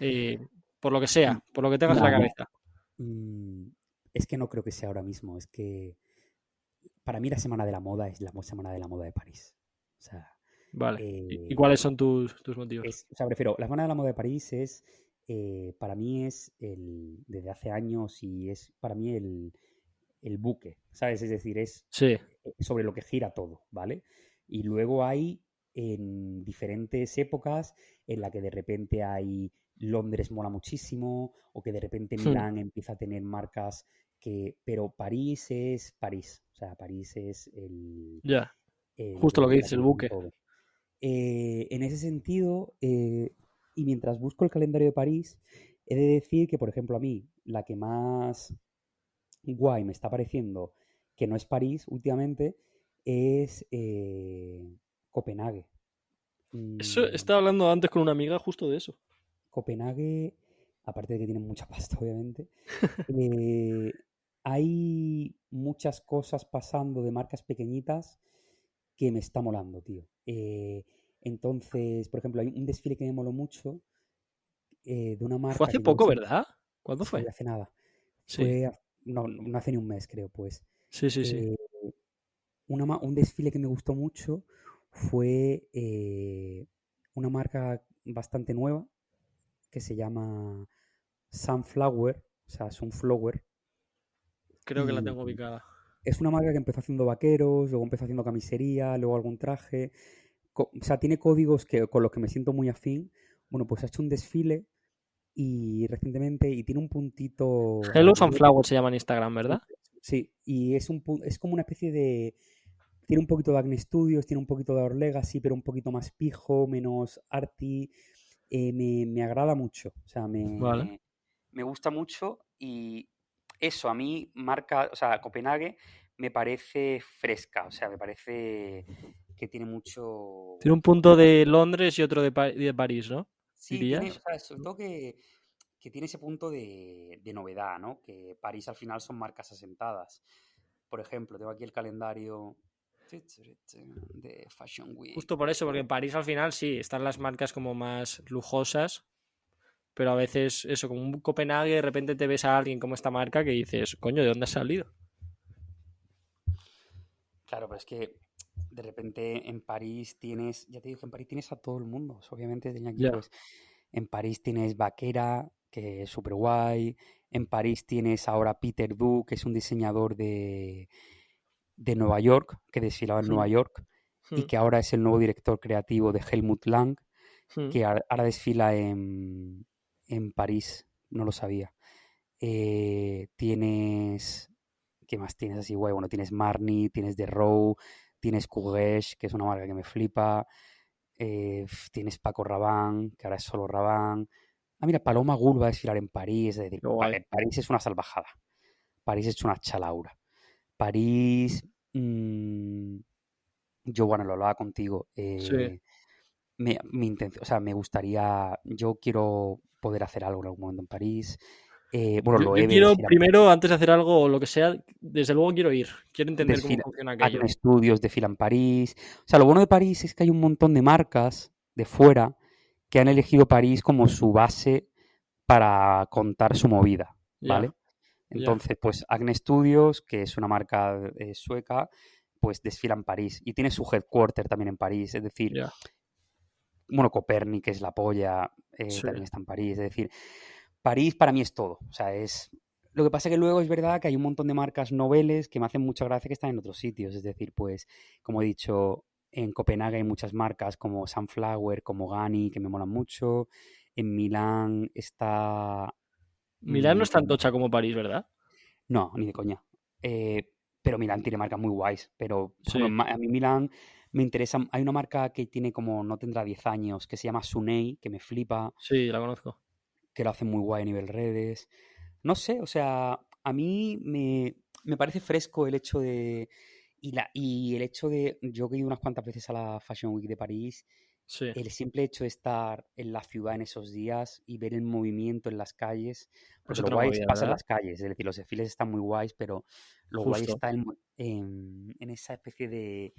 Eh, por lo que sea, por lo que tengas en la cabeza. Mm, es que no creo que sea ahora mismo. Es que para mí la semana de la moda es la semana de la moda de París. vale. ¿Y, cuáles son tus, motivos? o sea, prefiero, la semana de la moda de París es, eh, para mí es el, desde hace años y es para mí el, el buque, ¿sabes? Es decir, es eh, sobre lo que gira todo, ¿vale? Y luego hay en diferentes épocas en la que de repente hay Londres mola muchísimo o que de repente hmm. Milán empieza a tener marcas que, pero París es París. O sea, París es el... Ya, justo lo que dice el buque. Eh, en ese sentido, eh, y mientras busco el calendario de París, he de decir que, por ejemplo, a mí, la que más guay me está pareciendo, que no es París últimamente, es eh, Copenhague. Eso, Mm, estaba hablando antes con una amiga justo de eso. Copenhague, aparte de que tienen mucha pasta, obviamente, eh, hay muchas cosas pasando de marcas pequeñitas que me está molando, tío. Eh, entonces, por ejemplo, hay un desfile que me moló mucho eh, de una marca Fue hace poco, ¿verdad? ¿Cuándo fue? hace nada. Sí, Fue, no, no hace ni un mes, creo, pues. sí, sí, sí. Una un desfile que me gustó mucho fue eh, una marca bastante nueva que se llama Sunflower, o sea, Sunflower. Creo que la tengo ubicada. Es una marca que empezó haciendo vaqueros, luego empezó haciendo camisería, luego algún traje. O sea, tiene códigos que, con los que me siento muy afín. Bueno, pues ha hecho un desfile y recientemente y tiene un puntito Hello Sunflower se llama en Instagram, ¿verdad? Sí, y es un es como una especie de tiene un poquito de Acne Studios, tiene un poquito de Our Legacy, pero un poquito más pijo, menos arty. Eh, me, me agrada mucho. O sea, me, Vale. me gusta mucho y eso a mí marca, o sea, Copenhague me parece fresca, o sea, me parece que tiene mucho... Tiene un punto de Londres y otro de, de París, ¿no? Sí, tiene, o dirías? sea, sobre todo que, que tiene ese punto de, de novedad, ¿no? Que París al final son marcas asentadas. Por ejemplo, tengo aquí el calendario de Fashion Week. Justo por eso, porque en París al final sí, están las marcas como más lujosas, pero a veces eso, como un Copenhague, de repente te ves a alguien como esta marca que dices, coño, ¿de dónde has salido? Claro, pero es que de repente en París tienes, ya te digo que en París tienes a todo el mundo. Obviamente aquí, pues, en París tienes Vaquera, que es súper guay. En París tienes ahora Peter Du, que es un diseñador de, de Nueva York, que desfilaba en. Nueva York y Hmm, que ahora es el nuevo director creativo de Helmut Lang, hmm. que ahora desfila en, en París. No lo sabía. Eh, tienes. ¿Qué más tienes así, guay? Bueno, tienes Marni, tienes The Row, tienes Kugesh, que es una marca que me flipa. eh, tienes Paco Rabanne, que ahora es solo Rabanne. Ah, mira, Paloma Gul va a desfilar en París. Es decir, París es una salvajada. París es una chalaura. París. mm, yo, bueno, lo hablaba contigo. Sí. eh, me, mi intención, o sea, me gustaría, yo quiero poder hacer algo en algún momento en París. Eh, bueno, lo yo he quiero primero, antes de hacer algo o lo que sea, desde luego quiero ir. Quiero entender Desfila- cómo funciona aquello. Acne Studios desfila en París. O sea, lo bueno de París es que hay un montón de marcas de fuera que han elegido París como su base para contar su movida, ¿vale? Entonces, pues Acne Studios, que es una marca eh, sueca, pues desfila en París y tiene su headquarter también en París. Es decir, bueno, Copernic, que es la polla, eh, Sí. también está en París. Es decir, París para mí es todo. O sea, es. Lo que pasa que luego es verdad que hay un montón de marcas noveles que me hacen mucha gracia que están en otros sitios. Es decir, pues, como he dicho, en Copenhague hay muchas marcas como Sunflower, como Gani, que me molan mucho. En Milán está. Milán no es tan mm, tocha como París, ¿verdad? No, ni de coña. Eh, pero Milán tiene marcas muy guays. Pero Sí. a mí Milán me interesa. Hay una marca que tiene como, no tendrá 10 años, que se llama Sunei, que me flipa. Sí, la conozco. que lo hacen muy guay a nivel redes. No sé, o sea, a mí me, me parece fresco el hecho de. Y, la, y el hecho de. Yo que he ido unas cuantas veces a la Fashion Week de París, Sí. el simple hecho de estar en la ciudad en esos días y ver el movimiento en las calles. Porque lo guay movida, pasa en las calles, es decir, los desfiles están muy guays, pero lo guay Justo. está en, en- en esa especie de,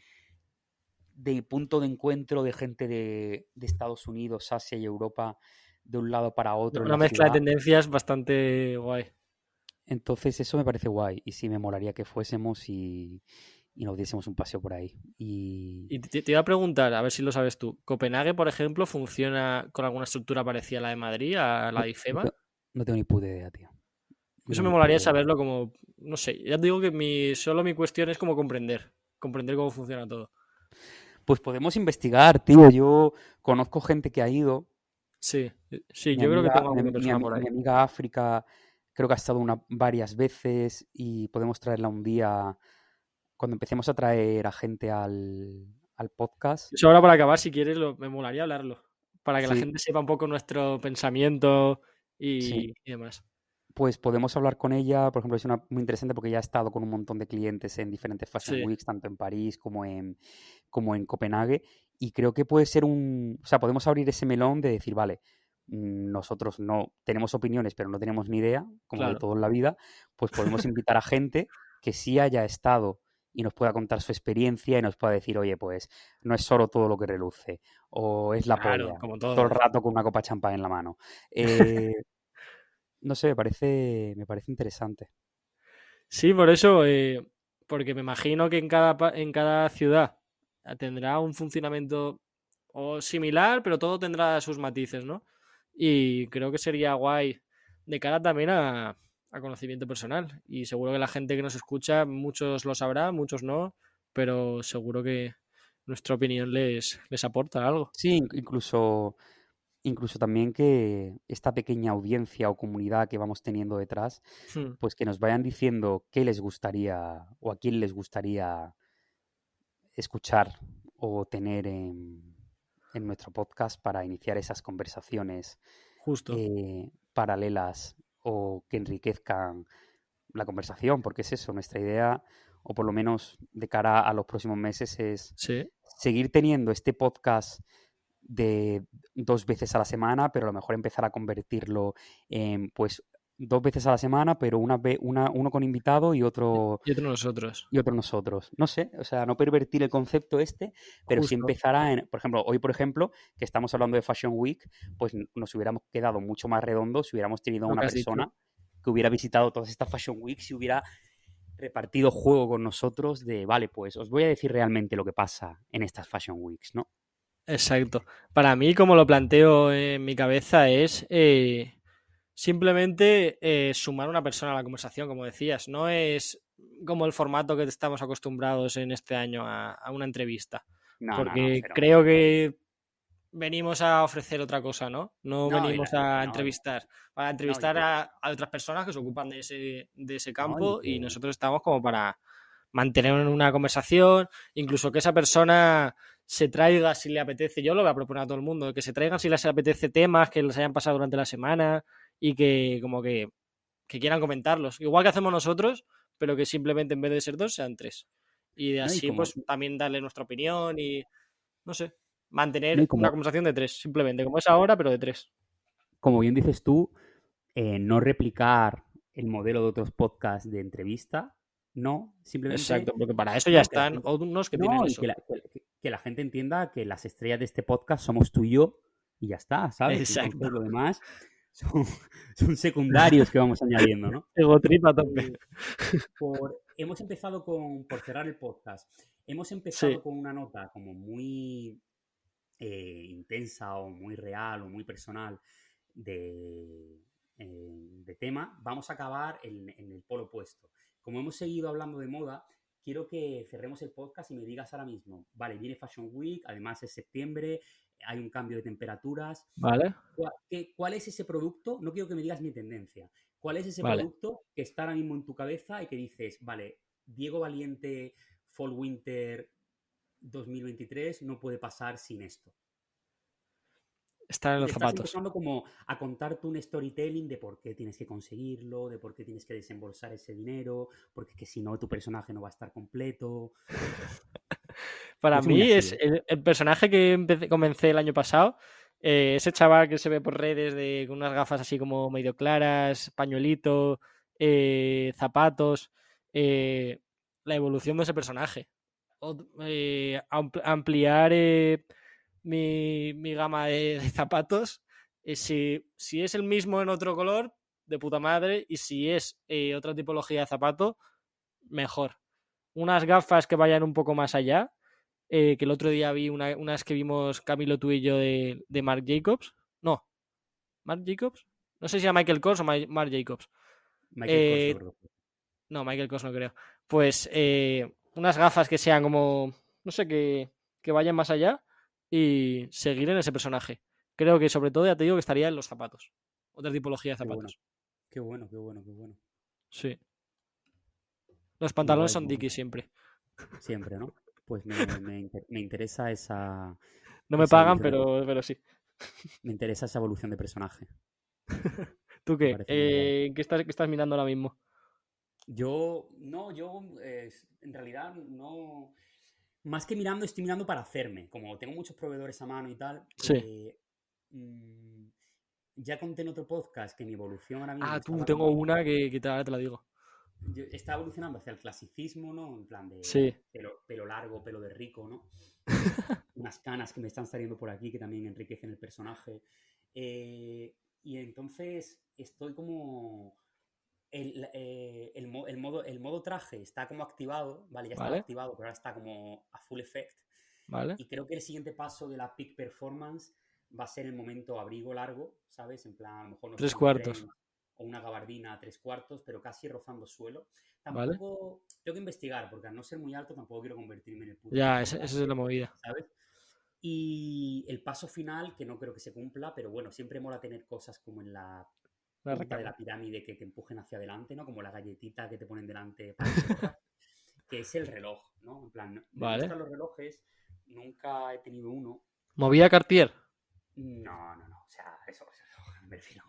de punto de encuentro de gente de, de Estados Unidos, Asia y Europa de un lado para otro. Una la mezcla de tendencias bastante guay. Entonces eso me parece guay y sí me molaría que fuésemos y, y nos diésemos un paseo por ahí. Y, Y te, te iba a preguntar, a ver si lo sabes tú. ¿Copenhague, por ejemplo, funciona con alguna estructura parecida a la de Madrid, a la de IFEMA? no tengo ni puta idea, tío. No Eso me molaría idea. saberlo como, no sé, ya te digo que mi, solo mi cuestión es como comprender, comprender cómo funciona todo. Pues podemos investigar, tío. Yo conozco gente que ha ido. Sí, eh, sí, Mi yo creo que tengo mi, alguna mi persona ami- por ahí. mi amiga África, creo que ha estado una, varias veces y podemos traerla un día cuando empecemos a traer a gente al, al podcast. Eso ahora para acabar, si quieres, lo, me molaría hablarlo. Para que la gente sepa un poco nuestro pensamiento y, Sí. y demás. Pues podemos hablar con ella, por ejemplo, es una muy interesante porque ya ha estado con un montón de clientes en diferentes Fashion Sí. Weeks, tanto en París como en, como en Copenhague, y creo que puede ser un, o sea, podemos abrir ese melón de decir, vale, mm, nosotros no tenemos opiniones, pero no tenemos ni idea, como de todo en la vida, pues podemos invitar a gente que sí haya estado y nos pueda contar su experiencia y nos pueda decir, oye, pues no es solo todo lo que reluce, o es la Claro, polla, como todo todo. el rato con una copa de champán en la mano. Eh, no sé, me parece, me parece interesante. Sí, por eso, eh, porque me imagino que en cada, en cada ciudad tendrá un funcionamiento o similar, pero todo tendrá sus matices, ¿no? Y creo que sería guay de cara también a, a conocimiento personal. Y seguro que la gente que nos escucha, muchos lo sabrá, muchos no, pero seguro que nuestra opinión les, les aporta algo. Sí, in- incluso, incluso también que esta pequeña audiencia o comunidad que vamos teniendo detrás, Hmm, pues que nos vayan diciendo qué les gustaría o a quién les gustaría escuchar o tener en, en nuestro podcast para iniciar esas conversaciones Justo. eh, paralelas o que enriquezcan la conversación, porque es eso, nuestra idea, o por lo menos de cara a los próximos meses, es Sí, seguir teniendo este podcast de dos veces a la semana, pero a lo mejor empezar a convertirlo en pues dos veces a la semana, pero una, una uno con invitado y otro y otro nosotros. y otro nosotros. No sé, o sea, no pervertir el concepto este, pero sí Justo. empezar a, en- por ejemplo, hoy por ejemplo, que estamos hablando de Fashion Week, pues nos hubiéramos quedado mucho más redondos si hubiéramos tenido una dicho. persona que hubiera visitado todas estas Fashion Weeks y hubiera repartido juego con nosotros de, vale, pues os voy a decir realmente lo que pasa en estas Fashion Weeks, ¿no? Exacto. Para mí, como lo planteo en mi cabeza, es eh, simplemente eh, sumar una persona a la conversación, como decías. No es como el formato que estamos acostumbrados en este año a, a una entrevista. No, no, no, Porque creo que venimos a ofrecer otra cosa, ¿no? No, venimos a entrevistar. Para entrevistar a, a otras personas que se ocupan de ese, de ese campo y nosotros estamos como para mantener una conversación, incluso que esa persona se traiga si le apetece, yo lo voy a proponer a todo el mundo, que se traigan si les apetece temas que les hayan pasado durante la semana y que como que, que quieran comentarlos. Igual que hacemos nosotros, pero que simplemente en vez de ser dos sean tres. Y de No, y así como- pues también darle nuestra opinión y no sé, mantener No, y como- una conversación de tres, simplemente, como es ahora, pero de tres. Como bien dices tú, eh, no replicar el modelo de otros podcasts de entrevista, no, simplemente Exacto, porque para eso ya que están gente- unos que No, tienen y eso. que la, que- que la gente entienda que las estrellas de este podcast somos tú y yo y ya está, ¿sabes? Exacto. Entonces, lo demás son, son secundarios que vamos añadiendo, ¿no? Ego trip a tope. Eh, por- hemos empezado con, por cerrar el podcast, hemos empezado Sí. con una nota como muy eh, intensa o muy real o muy personal de, eh, de tema, vamos a acabar en, en el polo opuesto. Como hemos seguido hablando de moda, quiero que cerremos el podcast y me digas ahora mismo, vale, viene Fashion Week, además es septiembre, hay un cambio de temperaturas, ¿Vale? ¿Cuál, qué- cuál es ese producto? No quiero que me digas mi tendencia. ¿Cuál es ese Vale. producto que está ahora mismo en tu cabeza y que dices, vale, Diego Valiente Fall Winter 2023 no puede pasar sin esto? Están en los estás zapatos. empezando como a contarte un storytelling de por qué tienes que conseguirlo, de por qué tienes que desembolsar ese dinero, porque es que si no tu personaje no va a estar completo. Para Es mí es el, el personaje que empecé- comencé el año pasado. eh, ese chaval que se ve por redes de, con unas gafas así como medio claras, pañuelito, eh, zapatos. eh, la evolución de ese personaje. Ot- eh, ampl- ampliar eh, mi, mi gama de, de zapatos. eh, si, si es el mismo en otro color, de puta madre. Y si es eh, otra tipología de zapato, mejor. Unas gafas que vayan un poco más allá eh, que el otro día vi una- unas que vimos Camilo tú y yo de, de Marc Jacobs. No, Marc Jacobs. No sé si era Michael Kors o Ma- Marc Jacobs. Michael Kors. No, Michael Kors no creo. Pues unas gafas que sean como, no sé, que, que vayan más allá y seguir en ese personaje. Creo que sobre todo ya te digo que estaría en los zapatos. Otra tipología de Qué bueno. zapatos. Qué bueno, qué bueno, qué bueno. Sí. Los pantalones son. Dickies siempre. Siempre, ¿no? Pues me, me inter- me interesa esa. No me Esa pagan, pero, pero sí. Me interesa esa evolución de personaje. ¿Tú qué? Eh, ¿qué, estás, qué estás mirando ahora mismo? Yo, no, yo eh, en realidad no. Más que mirando, estoy mirando para hacerme. Como tengo muchos proveedores a mano y tal. Sí. eh, mm, ya conté en otro podcast que mi evolución ahora mismo. Ah, tú, tengo como- una que, que te, la digo. yo estaba evolucionando hacia el clasicismo, ¿no? En plan de Sí. pelo, pelo largo, pelo de rico, ¿no? Unas canas que me están saliendo por aquí que también enriquecen el personaje. Eh, y entonces estoy como. El, eh, el mo- el modo, el modo traje está como activado, ¿vale? Ya Vale. activado, pero ahora está como a full effect. ¿Vale? Y creo que el siguiente paso de la peak performance va a ser el momento abrigo largo, ¿sabes? En plan, a lo mejor no Tres un cuartos. O una gabardina a tres cuartos, pero casi rozando suelo. Vale. Tampoco tengo que investigar, porque al no ser muy alto tampoco quiero convertirme en el puto. Ya, esa, es la movida. ¿sabes? Y el paso final, que no creo que se cumpla, pero bueno, siempre mola tener cosas como en la La de la pirámide que te empujen hacia adelante, ¿no? Como la galletita que te ponen delante para que es el reloj, ¿no? En plan, me Vale. gustan los relojes, nunca he tenido uno. Movida Cartier. No, no, no, o sea, eso, eso, me refiero,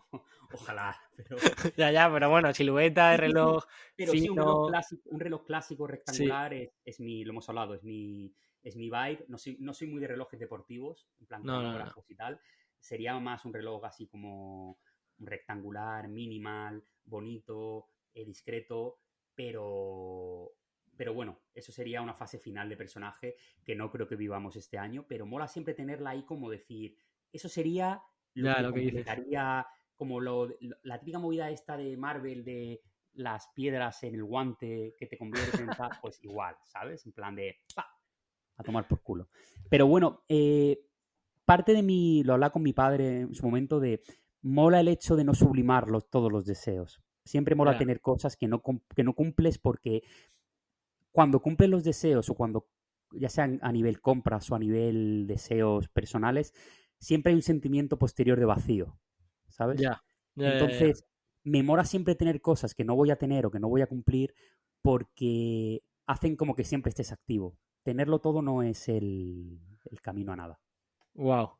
ojalá, pero, ya, ya, pero bueno, silueta de reloj. pero sí, un reloj clásico, un reloj clásico rectangular es, es mi, lo hemos hablado, es mi, es mi vibe, no soy, no soy muy de relojes deportivos, en plan No, no, y tal, sería más un reloj así como rectangular, minimal, bonito, eh, discreto, pero, pero bueno, eso sería una fase final de personaje que no creo que vivamos este año, pero mola siempre tenerla ahí como decir, eso sería lo Ya, que lo que dices. como lo, lo- la típica movida esta de Marvel de las piedras en el guante que te convierten en tal, pues igual, ¿sabes? En plan de ¡pa! a tomar por culo. Pero bueno, eh, parte de mi, lo hablaba con mi padre en su momento de mola el hecho de no sublimar los- todos los deseos. Siempre mola tener cosas que no, que no cumples porque cuando cumples los deseos o cuando, ya sean a nivel compras o a nivel deseos personales, siempre hay un sentimiento posterior de vacío, ¿sabes? Ya. ya, ya, ya. Entonces, me mola siempre tener cosas que no voy a tener o que no voy a cumplir porque hacen como que siempre estés activo. Tenerlo todo no es el, el camino a nada. Wow.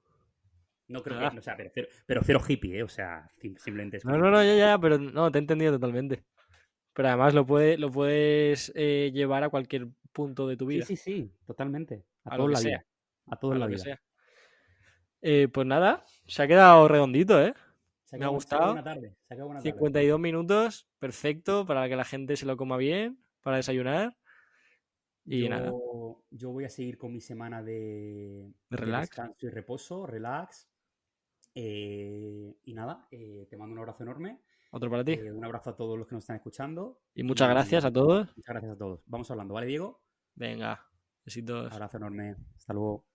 No creo Ah. que, o sea, pero cero, pero cero hippie, ¿eh? O sea, sim- simplemente es No, no, no, ya, ya, pero no, te he entendido totalmente. Pero además lo, puede, lo puedes eh, llevar a cualquier punto de tu Sí, vida. sí, sí, totalmente. A, A todo lo que la sea. vida. A todo a en lo la que vida. sea. Eh, pues nada, se ha quedado redondito, ¿eh? Se Me ha quedado- se gustado. quedado buena tarde. Se ha tarde. 52 minutos, perfecto, para que la gente se lo coma bien, para desayunar. Y yo, nada. yo voy a seguir con mi semana de, De relax. descanso y reposo, relax. Eh, y nada, eh, te mando un abrazo enorme. Otro para ti. Eh, un abrazo a todos los que nos están escuchando. Y muchas gracias a todos. Muchas gracias a todos. Vamos hablando, ¿vale, Diego? Venga, besitos. Abrazo enorme. Hasta luego.